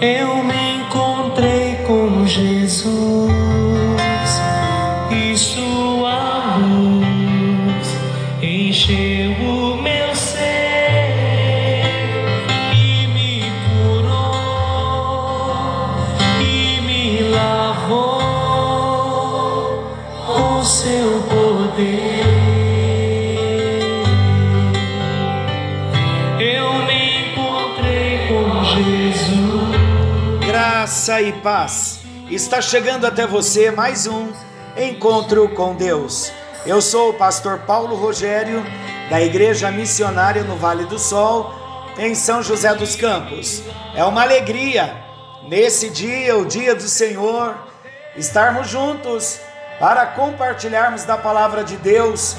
eu me encontrei com Jesus Graça e paz. Está chegando até você mais um encontro com Deus. Eu sou o pastor Paulo Rogério, da Igreja Missionária no Vale do Sol, em São José dos Campos. É uma alegria nesse dia, o dia do Senhor, estarmos juntos para compartilharmos da palavra de Deus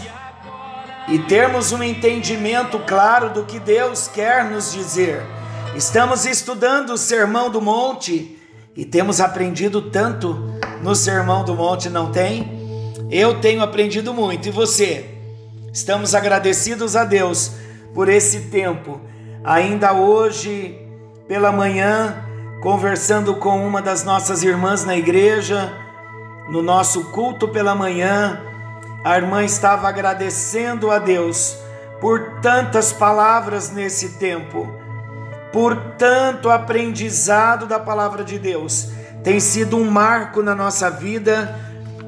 e termos um entendimento claro do que Deus quer nos dizer. Estamos estudando o Sermão do Monte e temos aprendido tanto no Sermão do Monte, não tem? Eu tenho aprendido muito e você? Estamos agradecidos a Deus por esse tempo. Ainda hoje, pela manhã, conversando com uma das nossas irmãs na igreja, no nosso culto pela manhã, a irmã estava agradecendo a Deus por tantas palavras nesse tempo, por tanto aprendizado da palavra de Deus. Tem sido um marco na nossa vida.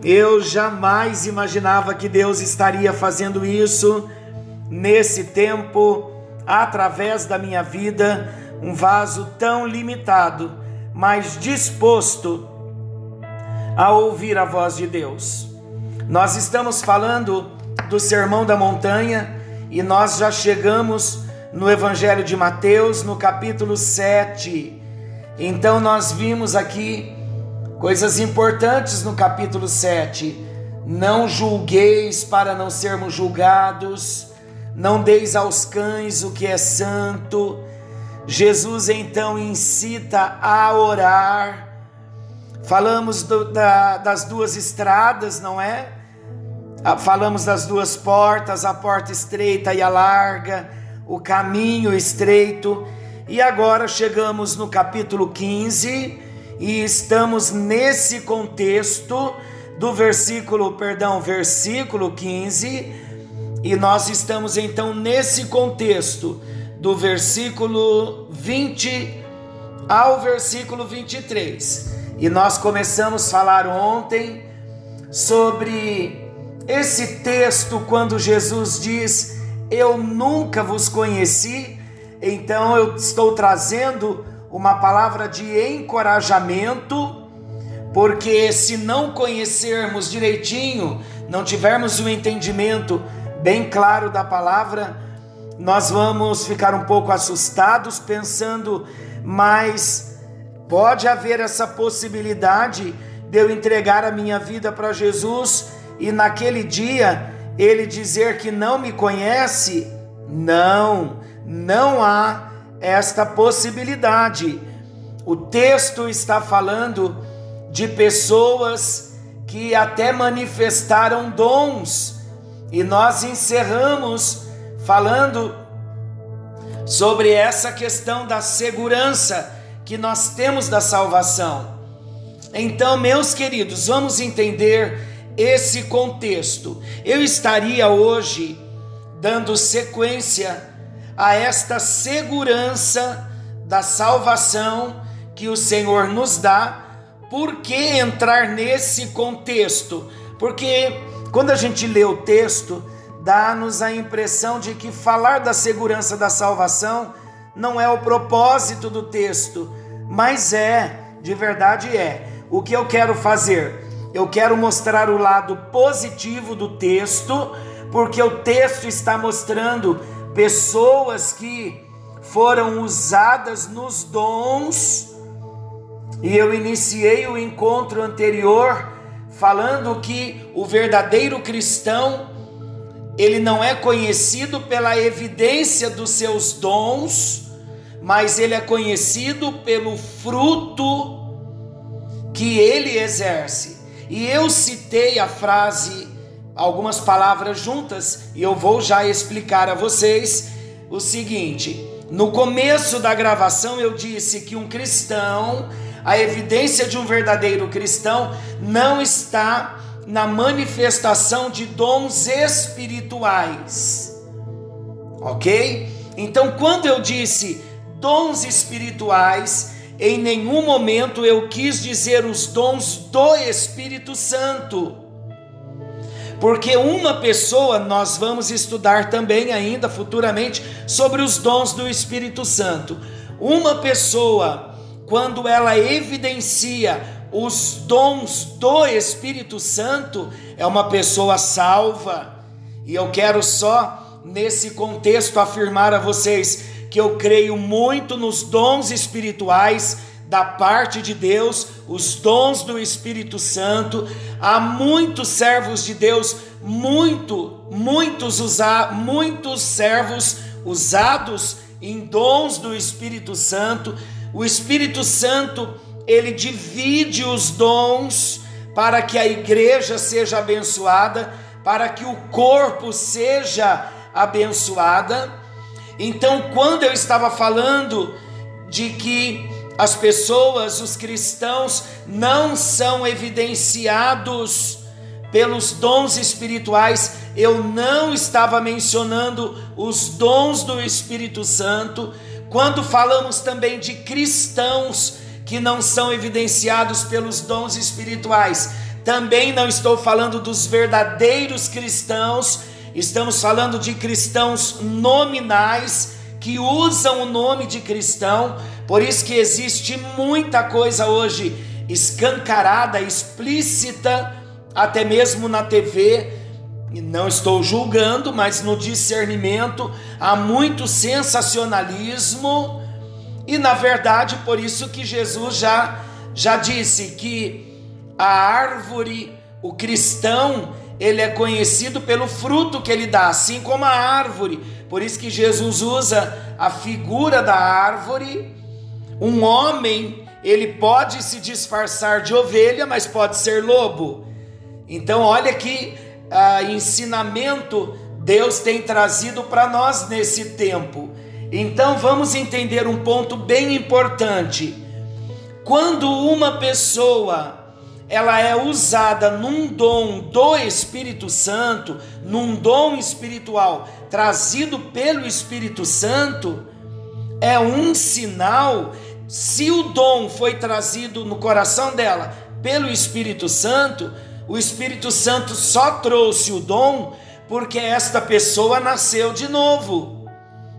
Eu jamais imaginava que Deus estaria fazendo isso nesse tempo, através da minha vida, um vaso tão limitado, mas disposto a ouvir a voz de Deus. Nós estamos falando do Sermão da Montanha e nós já chegamos no Evangelho de Mateus, no capítulo 7. Então nós vimos aqui coisas importantes no capítulo 7. Não julgueis para não sermos julgados, não deis aos cães o que é santo. Jesus então incita a orar. Falamos do, da, das duas estradas, não é? Ah, Falamos das duas portas, a porta estreita e a larga, o caminho estreito. E agora chegamos no capítulo 15 e estamos nesse contexto do versículo, perdão, versículo 15, e nós estamos então nesse contexto do versículo 20 ao versículo 23. E nós começamos a falar ontem sobre esse texto quando Jesus diz: Eu nunca vos conheci. Então eu estou trazendo uma palavra de encorajamento, porque se não conhecermos direitinho, não tivermos um entendimento bem claro da palavra, nós vamos ficar um pouco assustados pensando, mas pode haver essa possibilidade de eu entregar a minha vida para Jesus e naquele dia ele dizer que não me conhece? Não, não há esta possibilidade. O texto está falando de pessoas que até manifestaram dons, e nós encerramos falando sobre essa questão da segurança que nós temos da salvação. Então, meus queridos, vamos entender esse contexto. Eu estaria hoje dando sequência a esta segurança da salvação que o Senhor nos dá. Por que entrar nesse contexto? Porque quando a gente lê o texto, dá-nos a impressão de que falar da segurança da salvação não é o propósito do texto, mas é, de verdade é. O que eu quero fazer? Eu quero mostrar o lado positivo do texto, porque o texto está mostrando pessoas que foram usadas nos dons. E eu iniciei o encontro anterior falando que o verdadeiro cristão ele não é conhecido pela evidência dos seus dons, mas ele é conhecido pelo fruto que ele exerce. E eu citei a frase, algumas palavras juntas, e eu vou já explicar a vocês. o seguinte: no começo da gravação eu disse que um cristão, a evidência de um verdadeiro cristão, não está na manifestação de dons espirituais. Ok? Então, quando eu disse dons espirituais, em nenhum momento eu quis dizer os dons do Espírito Santo. Porque uma pessoa, nós vamos estudar também ainda futuramente sobre os dons do Espírito Santo. Uma pessoa, quando ela evidencia os dons do Espírito Santo, é uma pessoa salva. E eu quero só, nesse contexto, afirmar a vocês que eu creio muito nos dons espirituais da parte de Deus, os dons do Espírito Santo. Há muitos servos de Deus, muito, muitos usar, muitos servos usados em dons do Espírito Santo. O Espírito Santo, ele divide os dons para que a igreja seja abençoada, para que o corpo seja abençoada. Então, quando eu estava falando de que as pessoas, os cristãos, não são evidenciados pelos dons espirituais. Eu não estava mencionando os dons do Espírito Santo. Quando falamos também de cristãos que não são evidenciados pelos dons espirituais, também não estou falando dos verdadeiros cristãos, estamos falando de cristãos nominais que usam o nome de cristão, por isso que existe muita coisa hoje escancarada, explícita, até mesmo na TV. Não estou julgando, mas no discernimento há muito sensacionalismo. E na verdade, por isso que Jesus já já disse que a árvore, o cristão, ele é conhecido pelo fruto que ele dá, assim como a árvore. Por isso que Jesus usa a figura da árvore um homem, ele pode se disfarçar de ovelha, mas pode ser lobo. Então, olha que ah, ensinamento Deus tem trazido para nós nesse tempo. Então, vamos entender um ponto bem importante. Quando uma pessoa ela é usada num dom do Espírito Santo, num dom espiritual trazido pelo Espírito Santo, é um sinal se o dom foi trazido no coração dela pelo Espírito Santo, o Espírito Santo só trouxe o dom porque esta pessoa nasceu de novo.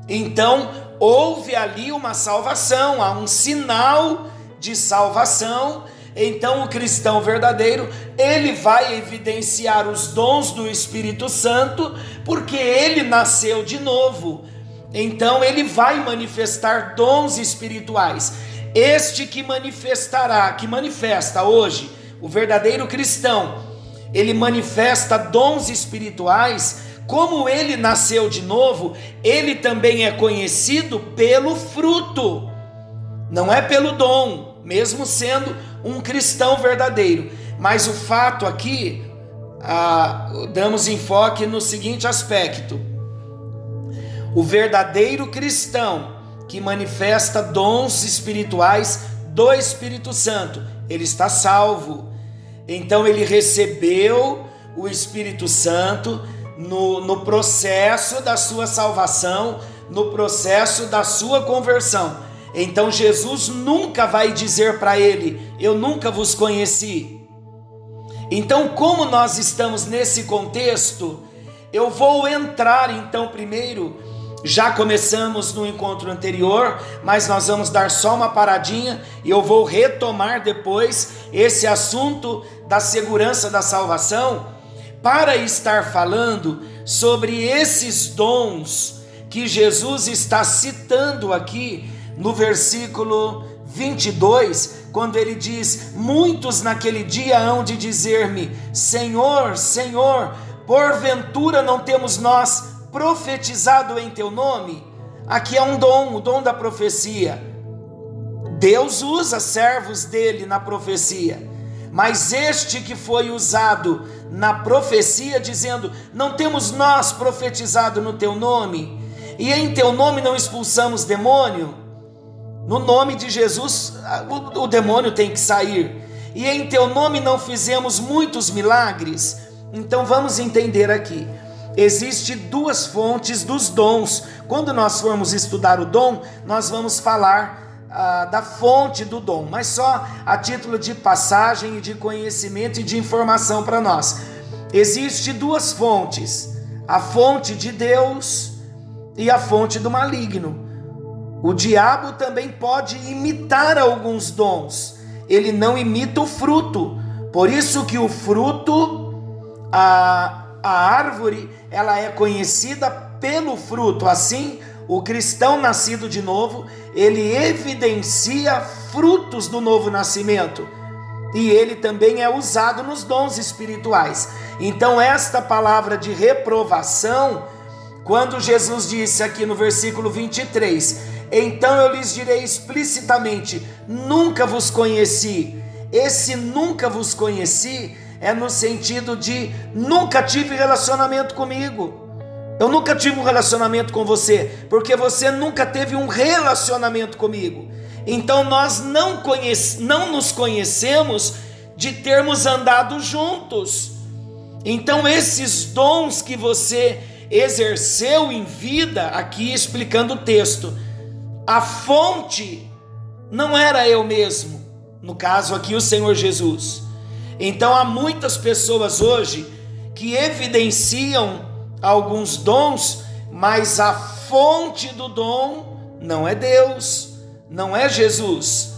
Então, houve ali uma salvação, há um sinal de salvação. Então, o cristão verdadeiro, ele vai evidenciar os dons do Espírito Santo, porque ele nasceu de novo. Então ele vai manifestar dons espirituais. Este que manifestará, que manifesta hoje, o verdadeiro cristão, ele manifesta dons espirituais, como ele nasceu de novo, ele também é conhecido pelo fruto, não é pelo dom, mesmo sendo um cristão verdadeiro. Mas o fato aqui, ah, damos enfoque no seguinte aspecto o verdadeiro cristão que manifesta dons espirituais do Espírito Santo, ele está salvo. Então ele recebeu o Espírito Santo no, no processo da sua salvação, no processo da sua conversão. Então Jesus nunca vai dizer para ele: Eu nunca vos conheci. Então, como nós estamos nesse contexto, eu vou entrar então primeiro já começamos no encontro anterior, mas nós vamos dar só uma paradinha e eu vou retomar depois esse assunto da segurança da salvação para estar falando sobre esses dons que Jesus está citando aqui no versículo 22, quando ele diz: Muitos naquele dia hão de dizer-me: Senhor, Senhor, porventura não temos nós profetizado em teu nome. Aqui é um dom, o dom da profecia. Deus usa servos dele na profecia, mas este que foi usado na profecia, dizendo: Não temos nós profetizado no teu nome. E em teu nome não expulsamos demônio? No nome de Jesus, o, o demônio tem que sair. E em teu nome não fizemos muitos milagres? Então vamos entender aqui. Existem duas fontes dos dons. Quando nós formos estudar o dom, nós vamos falar ah, da fonte do dom, mas só a título de passagem e de conhecimento e de informação para nós. Existem duas fontes: a fonte de Deus e a fonte do maligno. O diabo também pode imitar alguns dons. Ele não imita o fruto. Por isso que o fruto, a, a árvore, ela é conhecida pelo fruto. Assim, o cristão nascido de novo, ele evidencia frutos do novo nascimento. E ele também é usado nos dons espirituais. Então, esta palavra de reprovação, quando Jesus disse aqui no versículo 23, então eu lhes direi explicitamente: nunca vos conheci. Esse nunca vos conheci é no sentido de nunca tive relacionamento comigo. Eu nunca tive um relacionamento com você, porque você nunca teve um relacionamento comigo. Então nós não, conhece, não nos conhecemos de termos andado juntos. Então esses dons que você exerceu em vida, aqui explicando o texto, a fonte não era eu mesmo, no caso aqui o Senhor Jesus. Então há muitas pessoas hoje que evidenciam alguns dons, mas a fonte do dom não é Deus, não é Jesus.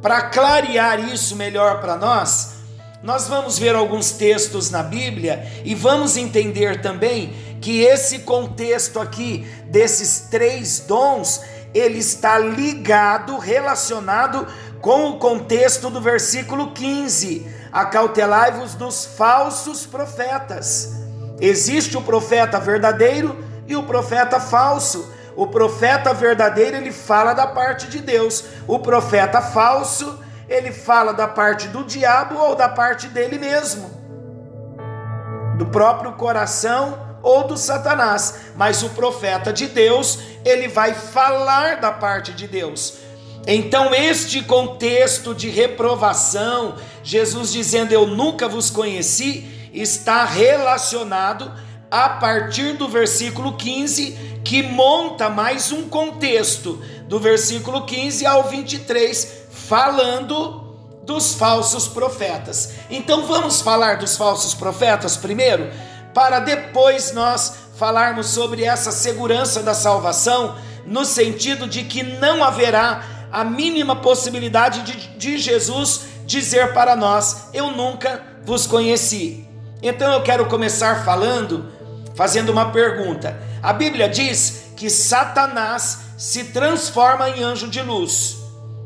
Para clarear isso melhor para nós, nós vamos ver alguns textos na Bíblia e vamos entender também que esse contexto aqui desses três dons ele está ligado, relacionado com o contexto do versículo 15: Acautelai-vos dos falsos profetas. Existe o profeta verdadeiro e o profeta falso. O profeta verdadeiro, ele fala da parte de Deus. O profeta falso, ele fala da parte do diabo ou da parte dele mesmo. Do próprio coração ou do Satanás, mas o profeta de Deus, ele vai falar da parte de Deus. Então, este contexto de reprovação, Jesus dizendo eu nunca vos conheci, está relacionado a partir do versículo 15, que monta mais um contexto, do versículo 15 ao 23, falando dos falsos profetas. Então vamos falar dos falsos profetas primeiro? Para depois nós falarmos sobre essa segurança da salvação, no sentido de que não haverá a mínima possibilidade de, de Jesus dizer para nós: Eu nunca vos conheci. Então eu quero começar falando, fazendo uma pergunta. A Bíblia diz que Satanás se transforma em anjo de luz.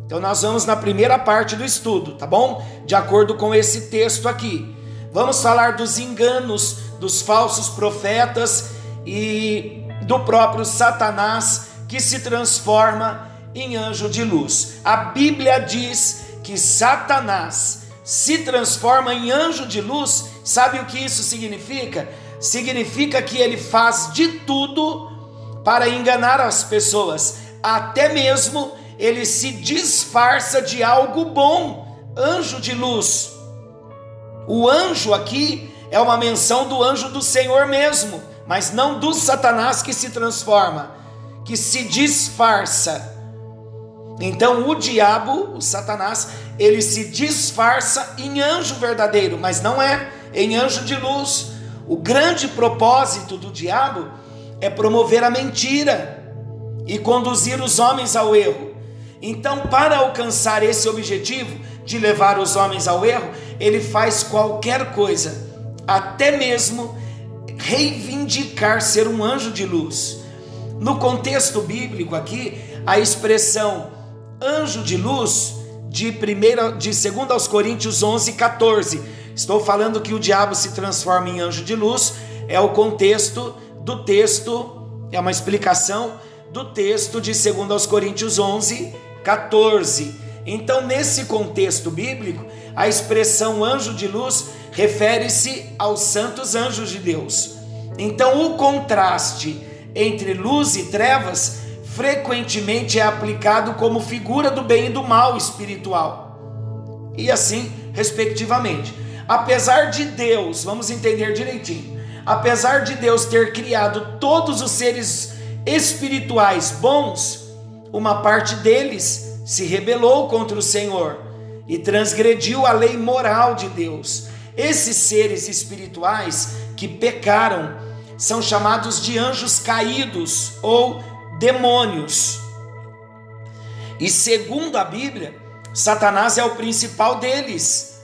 Então nós vamos na primeira parte do estudo, tá bom? De acordo com esse texto aqui. Vamos falar dos enganos dos falsos profetas e do próprio Satanás que se transforma em anjo de luz. A Bíblia diz que Satanás se transforma em anjo de luz. Sabe o que isso significa? Significa que ele faz de tudo para enganar as pessoas, até mesmo ele se disfarça de algo bom, anjo de luz. O anjo aqui é uma menção do anjo do Senhor mesmo, mas não do Satanás que se transforma, que se disfarça. Então o diabo, o Satanás, ele se disfarça em anjo verdadeiro, mas não é em anjo de luz. O grande propósito do diabo é promover a mentira e conduzir os homens ao erro. Então, para alcançar esse objetivo de levar os homens ao erro, ele faz qualquer coisa até mesmo reivindicar ser um anjo de luz. No contexto bíblico aqui, a expressão anjo de luz de primeira de 2 aos Coríntios 11, 14. Estou falando que o diabo se transforma em anjo de luz, é o contexto do texto, é uma explicação do texto de 2 aos Coríntios 11, 14. Então, nesse contexto bíblico, a expressão anjo de luz refere-se aos santos anjos de Deus. Então, o contraste entre luz e trevas frequentemente é aplicado como figura do bem e do mal espiritual. E assim, respectivamente. Apesar de Deus, vamos entender direitinho, apesar de Deus ter criado todos os seres espirituais bons, uma parte deles se rebelou contra o Senhor e transgrediu a lei moral de Deus. Esses seres espirituais que pecaram são chamados de anjos caídos ou demônios. E segundo a Bíblia, Satanás é o principal deles.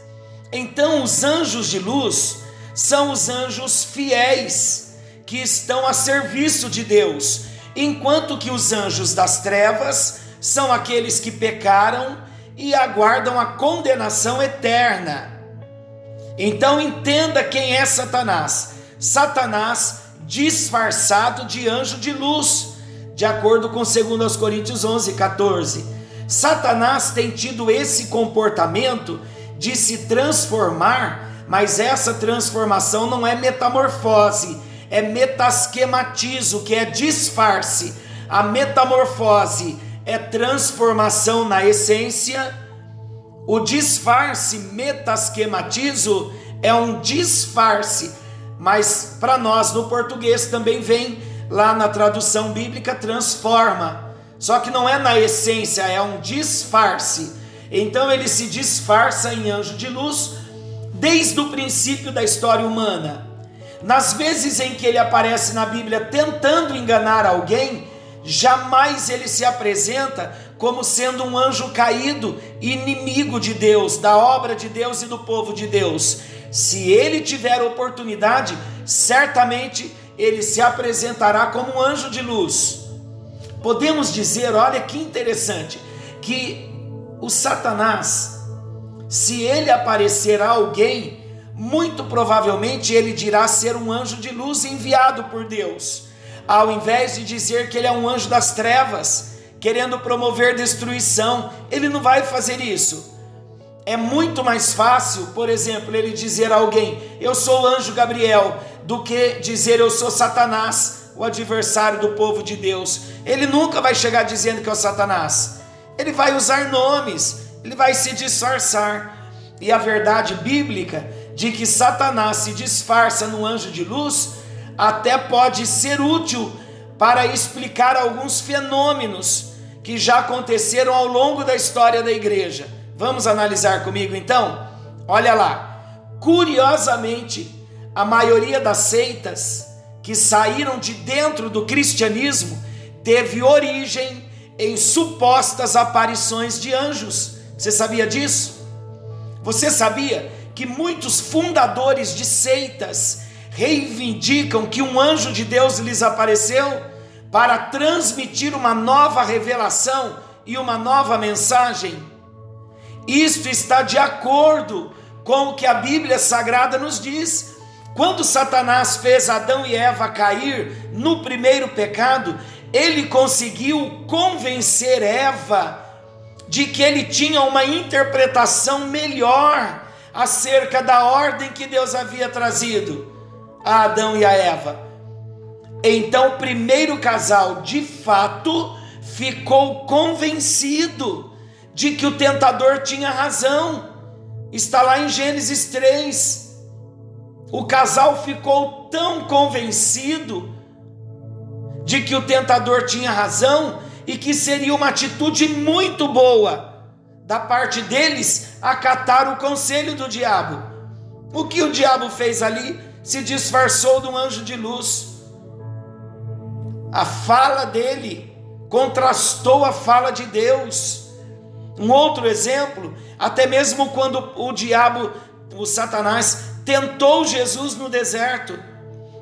Então, os anjos de luz são os anjos fiéis que estão a serviço de Deus, enquanto que os anjos das trevas são aqueles que pecaram e aguardam a condenação eterna. Então entenda quem é Satanás. Satanás disfarçado de anjo de luz, de acordo com 2 Coríntios 11, 14. Satanás tem tido esse comportamento de se transformar, mas essa transformação não é metamorfose, é metasquematizo, que é disfarce. A metamorfose é transformação na essência. O disfarce metasquematizo é um disfarce, mas para nós no português também vem lá na tradução bíblica transforma. Só que não é na essência, é um disfarce. Então ele se disfarça em anjo de luz desde o princípio da história humana. Nas vezes em que ele aparece na Bíblia tentando enganar alguém, jamais ele se apresenta como sendo um anjo caído, inimigo de Deus, da obra de Deus e do povo de Deus. Se ele tiver oportunidade, certamente ele se apresentará como um anjo de luz. Podemos dizer, olha que interessante, que o Satanás, se ele aparecer a alguém, muito provavelmente ele dirá ser um anjo de luz enviado por Deus ao invés de dizer que ele é um anjo das trevas, querendo promover destruição, ele não vai fazer isso. É muito mais fácil, por exemplo, ele dizer a alguém: Eu sou o anjo Gabriel, do que dizer eu sou Satanás, o adversário do povo de Deus. Ele nunca vai chegar dizendo que é o Satanás. Ele vai usar nomes, ele vai se disfarçar. E a verdade bíblica de que Satanás se disfarça no anjo de luz até pode ser útil para explicar alguns fenômenos que já aconteceram ao longo da história da igreja. Vamos analisar comigo então? Olha lá. Curiosamente, a maioria das seitas que saíram de dentro do cristianismo teve origem em supostas aparições de anjos. Você sabia disso? Você sabia que muitos fundadores de seitas reivindicam que um anjo de Deus lhes apareceu para transmitir uma nova revelação e uma nova mensagem. Isto está de acordo com o que a Bíblia Sagrada nos diz. Quando Satanás fez Adão e Eva cair no primeiro pecado, ele conseguiu convencer Eva de que ele tinha uma interpretação melhor acerca da ordem que Deus havia trazido a Adão e a Eva. Então, o primeiro casal, de fato, ficou convencido de que o tentador tinha razão. Está lá em Gênesis 3. O casal ficou tão convencido de que o tentador tinha razão e que seria uma atitude muito boa da parte deles acatar o conselho do diabo. O que o diabo fez ali? Se disfarçou de um anjo de luz. A fala dele contrastou a fala de Deus. Um outro exemplo, até mesmo quando o diabo, o Satanás, tentou Jesus no deserto,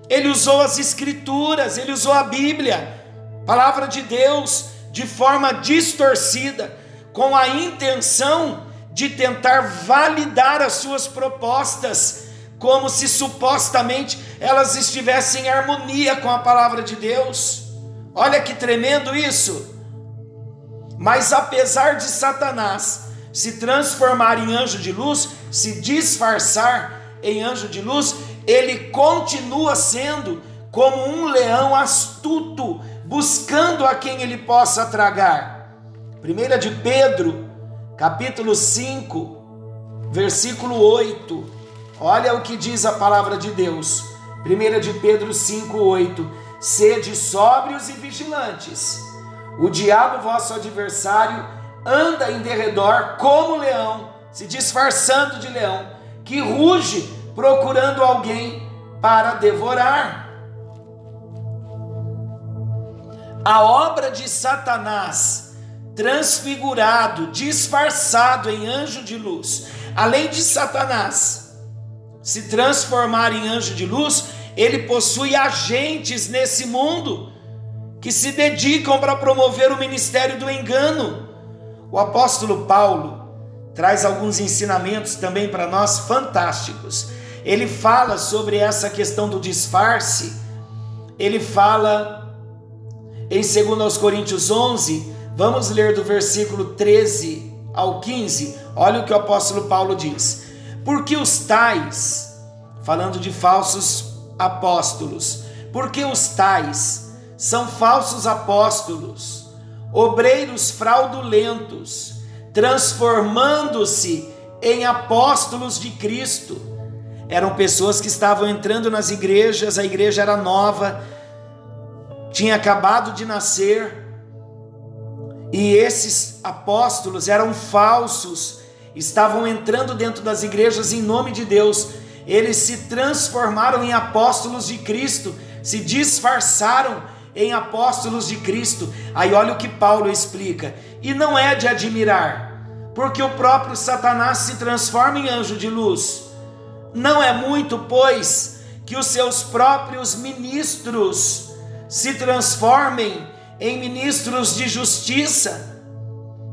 ele usou as Escrituras, ele usou a Bíblia, palavra de Deus, de forma distorcida, com a intenção de tentar validar as suas propostas como se supostamente elas estivessem em harmonia com a palavra de Deus. Olha que tremendo isso! Mas apesar de Satanás se transformar em anjo de luz, se disfarçar em anjo de luz, ele continua sendo como um leão astuto, buscando a quem ele possa tragar. 1 de Pedro, capítulo 5, versículo 8. Olha o que diz a palavra de Deus. 1 de Pedro 5, 8. Sede sóbrios e vigilantes. O diabo, vosso adversário, anda em derredor como leão, se disfarçando de leão, que ruge procurando alguém para devorar. A obra de Satanás, transfigurado, disfarçado em anjo de luz, além de Satanás se transformar em anjo de luz, ele possui agentes nesse mundo que se dedicam para promover o ministério do engano. O apóstolo Paulo traz alguns ensinamentos também para nós fantásticos. Ele fala sobre essa questão do disfarce. Ele fala em 2 Coríntios 11, vamos ler do versículo 13 ao 15. Olha o que o apóstolo Paulo diz: Porque os tais, falando de falsos apóstolos, porque os tais são falsos apóstolos, obreiros fraudulentos, transformando-se em apóstolos de Cristo. Eram pessoas que estavam entrando nas igrejas, a igreja era nova, tinha acabado de nascer, e esses apóstolos eram falsos, estavam entrando dentro das igrejas em nome de Deus, eles se transformaram em apóstolos de Cristo, se disfarçaram em apóstolos de Cristo. Aí olha o que Paulo explica, e não é de admirar, porque o próprio Satanás se transforma em anjo de luz. Não é muito, pois, que os seus próprios ministros se transformem em ministros de justiça,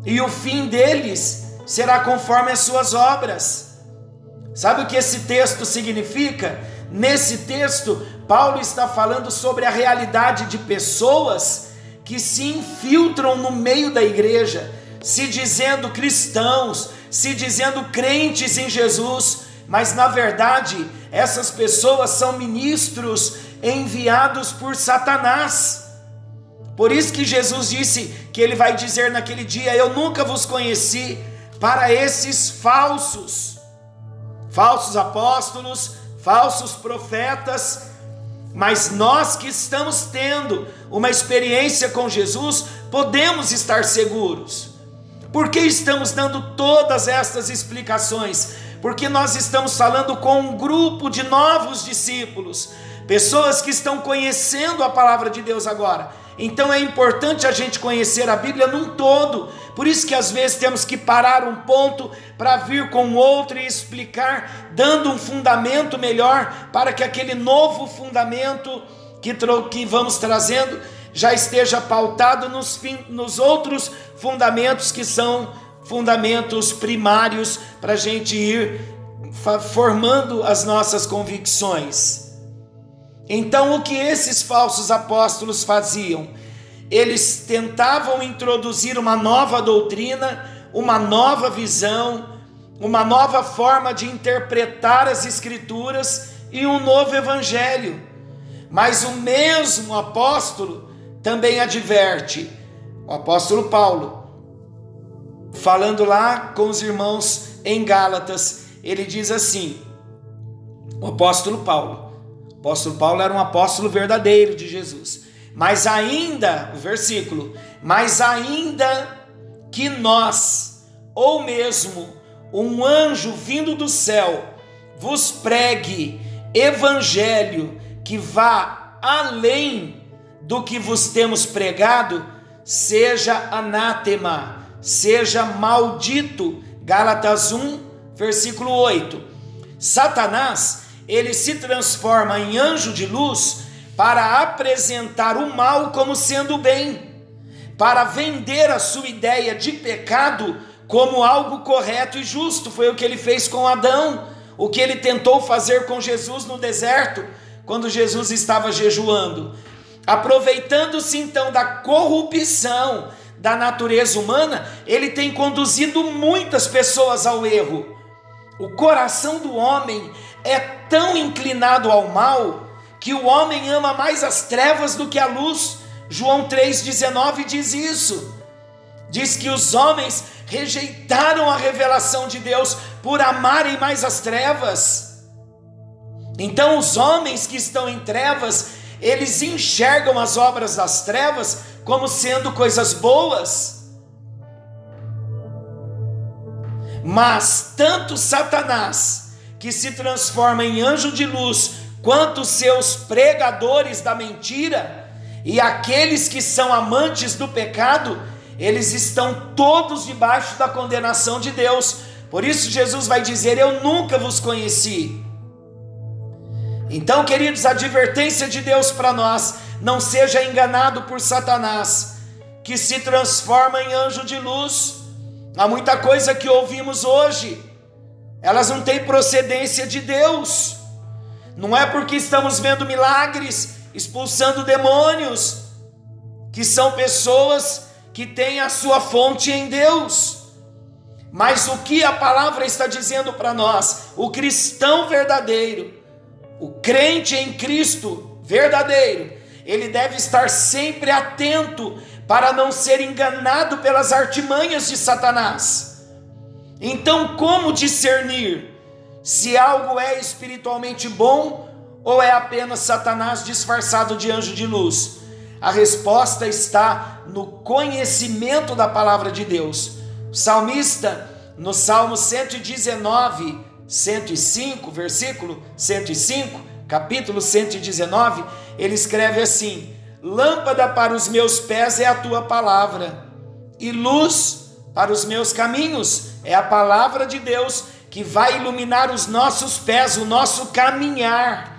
e o fim deles será conforme as suas obras. Sabe o que esse texto significa? Nesse texto, Paulo está falando sobre a realidade de pessoas que se infiltram no meio da igreja, se dizendo cristãos, se dizendo crentes em Jesus, mas na verdade essas pessoas são ministros enviados por Satanás. Por isso que Jesus disse que ele vai dizer naquele dia: Eu nunca vos conheci, para esses falsos, falsos apóstolos, falsos profetas, mas nós que estamos tendo uma experiência com Jesus, podemos estar seguros. Por que estamos dando todas estas explicações? Porque nós estamos falando com um grupo de novos discípulos, pessoas que estão conhecendo a palavra de Deus agora. Então é importante a gente conhecer a Bíblia num todo. Por isso que às vezes temos que parar um ponto para vir com outro e explicar, dando um fundamento melhor para que aquele novo fundamento que, que vamos trazendo já esteja pautado nos, nos outros fundamentos que são fundamentos primários para a gente ir formando as nossas convicções. Então, o que esses falsos apóstolos faziam? Eles tentavam introduzir uma nova doutrina, uma nova visão, uma nova forma de interpretar as Escrituras e um novo evangelho. Mas o mesmo apóstolo também adverte, o apóstolo Paulo, falando lá com os irmãos em Gálatas, ele diz assim: o apóstolo Paulo, apóstolo Paulo era um apóstolo verdadeiro de Jesus. Mas ainda, o versículo, mas ainda que nós, ou mesmo um anjo vindo do céu, vos pregue evangelho que vá além do que vos temos pregado, seja anátema, seja maldito. Gálatas 1, versículo 8. Satanás ele se transforma em anjo de luz para apresentar o mal como sendo bem, para vender a sua ideia de pecado como algo correto e justo. Foi o que ele fez com Adão, o que ele tentou fazer com Jesus no deserto, quando Jesus estava jejuando. Aproveitando-se então da corrupção da natureza humana, ele tem conduzido muitas pessoas ao erro. O coração do homem é tão inclinado ao mal que o homem ama mais as trevas do que a luz. João 3,19 diz isso. Diz que os homens rejeitaram a revelação de Deus por amarem mais as trevas. Então, os homens que estão em trevas, eles enxergam as obras das trevas como sendo coisas boas. Mas tanto Satanás, que se transforma em anjo de luz, quanto seus pregadores da mentira e aqueles que são amantes do pecado, eles estão todos debaixo da condenação de Deus. Por isso Jesus vai dizer: Eu nunca vos conheci. Então, queridos, a advertência de Deus para nós: não seja enganado por Satanás, que se transforma em anjo de luz. Há muita coisa que ouvimos hoje, elas não têm procedência de Deus. Não é porque estamos vendo milagres, expulsando demônios, que são pessoas que têm a sua fonte em Deus. Mas o que a palavra está dizendo para nós? O cristão verdadeiro, o crente em Cristo verdadeiro, ele deve estar sempre atento para não ser enganado pelas artimanhas de Satanás. Então, como discernir se algo é espiritualmente bom ou é apenas Satanás disfarçado de anjo de luz? A resposta está no conhecimento da palavra de Deus. O salmista, no Salmo 119, 105, versículo 105, capítulo 119, ele escreve assim: Lâmpada para os meus pés é a tua palavra, e luz para os meus caminhos é a palavra de Deus que vai iluminar os nossos pés, o nosso caminhar.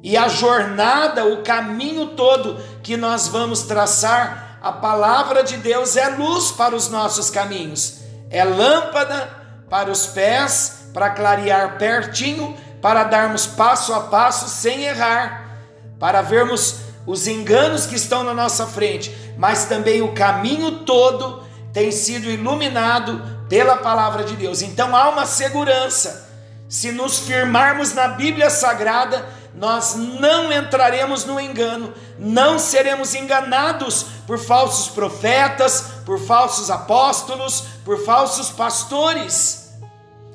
E a jornada, o caminho todo que nós vamos traçar, a palavra de Deus é luz para os nossos caminhos, é lâmpada para os pés, para clarear pertinho, para darmos passo a passo sem errar, para vermos os enganos que estão na nossa frente, mas também o caminho todo tem sido iluminado pela palavra de Deus. Então há uma segurança. Se nos firmarmos na Bíblia Sagrada, nós não entraremos no engano, não seremos enganados por falsos profetas, por falsos apóstolos, por falsos pastores.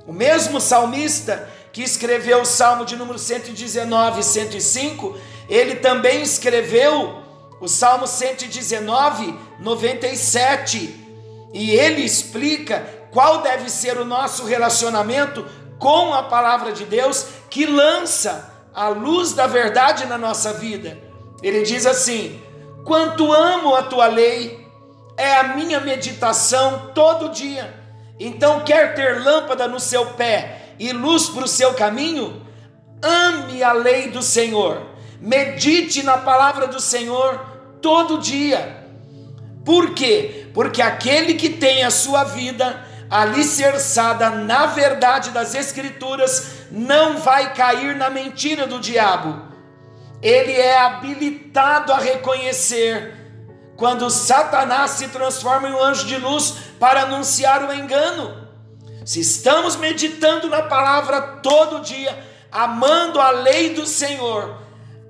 O mesmo salmista que escreveu o Salmo de número 119 e 105, ele também escreveu o Salmo 119, 97, e ele explica qual deve ser o nosso relacionamento com a palavra de Deus que lança a luz da verdade na nossa vida. Ele diz assim: Quanto amo a tua lei, é a minha meditação todo dia. Então, quer ter lâmpada no seu pé e luz para o seu caminho? Ame a lei do Senhor, medite na palavra do Senhor todo dia. Por quê? Porque aquele que tem a sua vida alicerçada na verdade das Escrituras, não vai cair na mentira do diabo. Ele é habilitado a reconhecer quando Satanás se transforma em um anjo de luz para anunciar o engano. Se estamos meditando na palavra todo dia, amando a lei do Senhor,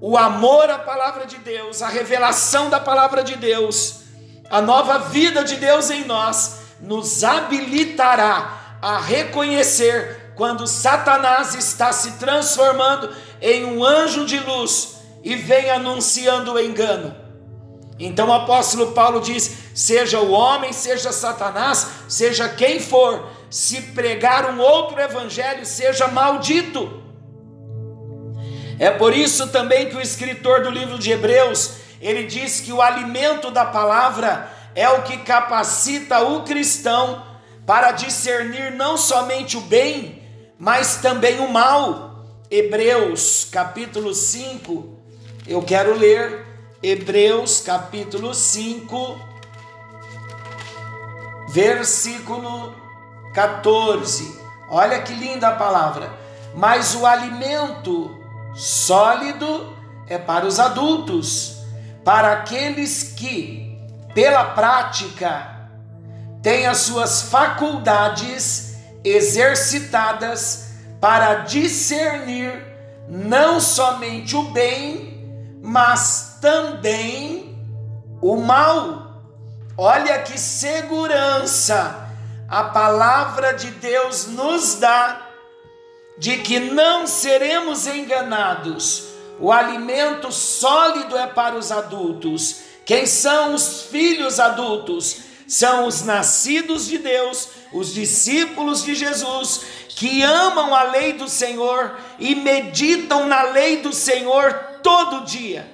o amor à palavra de Deus, a revelação da palavra de Deus, a nova vida de Deus em nós, nos habilitará a reconhecer quando Satanás está se transformando em um anjo de luz e vem anunciando o engano. Então o apóstolo Paulo diz: seja o homem, seja Satanás, seja quem for, se pregar um outro evangelho, seja maldito. É por isso também que o escritor do livro de Hebreus, ele diz que o alimento da palavra é o que capacita o cristão para discernir não somente o bem, mas também o mal. Hebreus capítulo 5, eu quero ler Hebreus capítulo 5, versículo 14. Olha que linda a palavra. Mas o alimento sólido é para os adultos, para aqueles que pela prática, tem as suas faculdades exercitadas para discernir não somente o bem, mas também o mal. Olha que segurança a palavra de Deus nos dá de que não seremos enganados. O alimento sólido é para os adultos. Quem são os filhos adultos? São os nascidos de Deus, os discípulos de Jesus, que amam a lei do Senhor e meditam na lei do Senhor todo dia.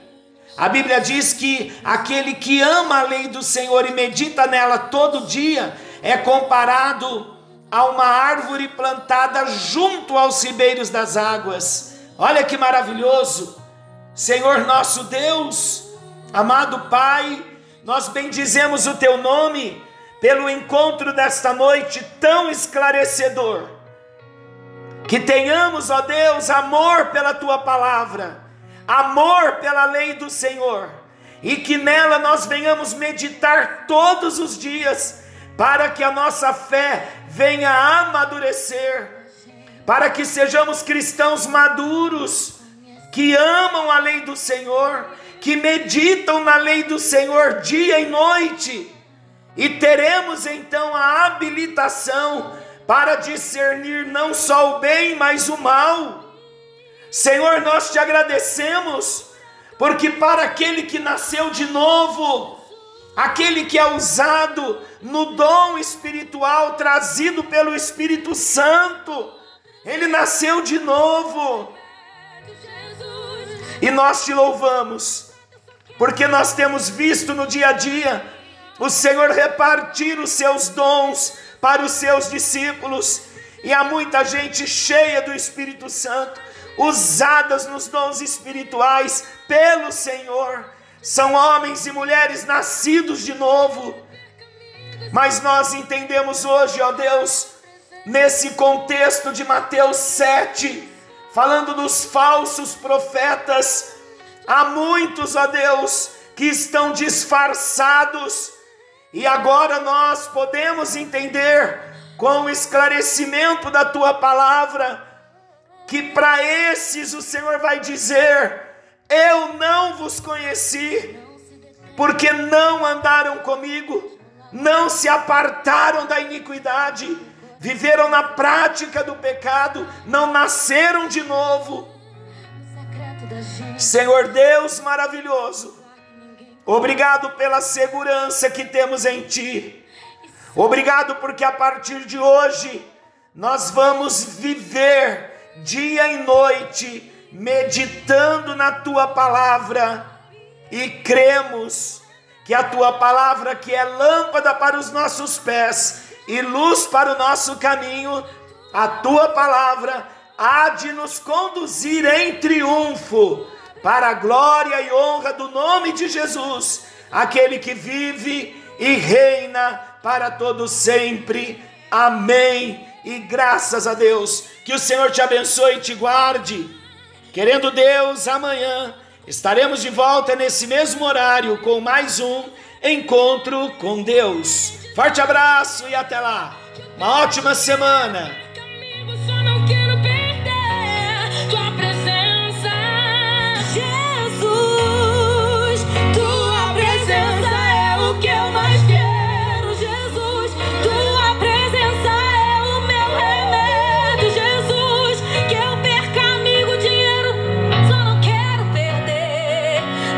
A Bíblia diz que aquele que ama a lei do Senhor e medita nela todo dia é comparado a uma árvore plantada junto aos ribeiros das águas. Olha que maravilhoso! Senhor nosso Deus, amado Pai, nós bendizemos o teu nome pelo encontro desta noite tão esclarecedor. Que tenhamos, ó Deus, amor pela tua palavra, amor pela lei do Senhor, e que nela nós venhamos meditar todos os dias, para que a nossa fé venha amadurecer, para que sejamos cristãos maduros, que amam a lei do Senhor, que meditam na lei do Senhor dia e noite, e teremos então a habilitação para discernir não só o bem, mas o mal. Senhor, nós te agradecemos, porque para aquele que nasceu de novo, aquele que é usado no dom espiritual trazido pelo Espírito Santo. Ele nasceu de novo. E nós te louvamos, porque nós temos visto no dia a dia o Senhor repartir os seus dons para os seus discípulos, e há muita gente cheia do Espírito Santo, usadas nos dons espirituais pelo Senhor são homens e mulheres nascidos de novo. Mas nós entendemos hoje, ó Deus, nesse contexto de Mateus 7, falando dos falsos profetas, há muitos, ó Deus, que estão disfarçados, e agora nós podemos entender, com o esclarecimento da tua palavra, que para esses o Senhor vai dizer: eu não vos conheci, porque não andaram comigo, não se apartaram da iniquidade, viveram na prática do pecado, não nasceram de novo. Senhor Deus maravilhoso, obrigado pela segurança que temos em Ti, obrigado porque a partir de hoje nós vamos viver dia e noite meditando na tua palavra e cremos que a tua palavra, que é lâmpada para os nossos pés e luz para o nosso caminho, a tua palavra há de nos conduzir em triunfo para a glória e honra do nome de Jesus, aquele que vive e reina para todo sempre. Amém. E graças a Deus, que o Senhor te abençoe e te guarde Querendo Deus, amanhã estaremos de volta nesse mesmo horário com mais um encontro com Deus. Forte abraço e até lá. Uma ótima semana.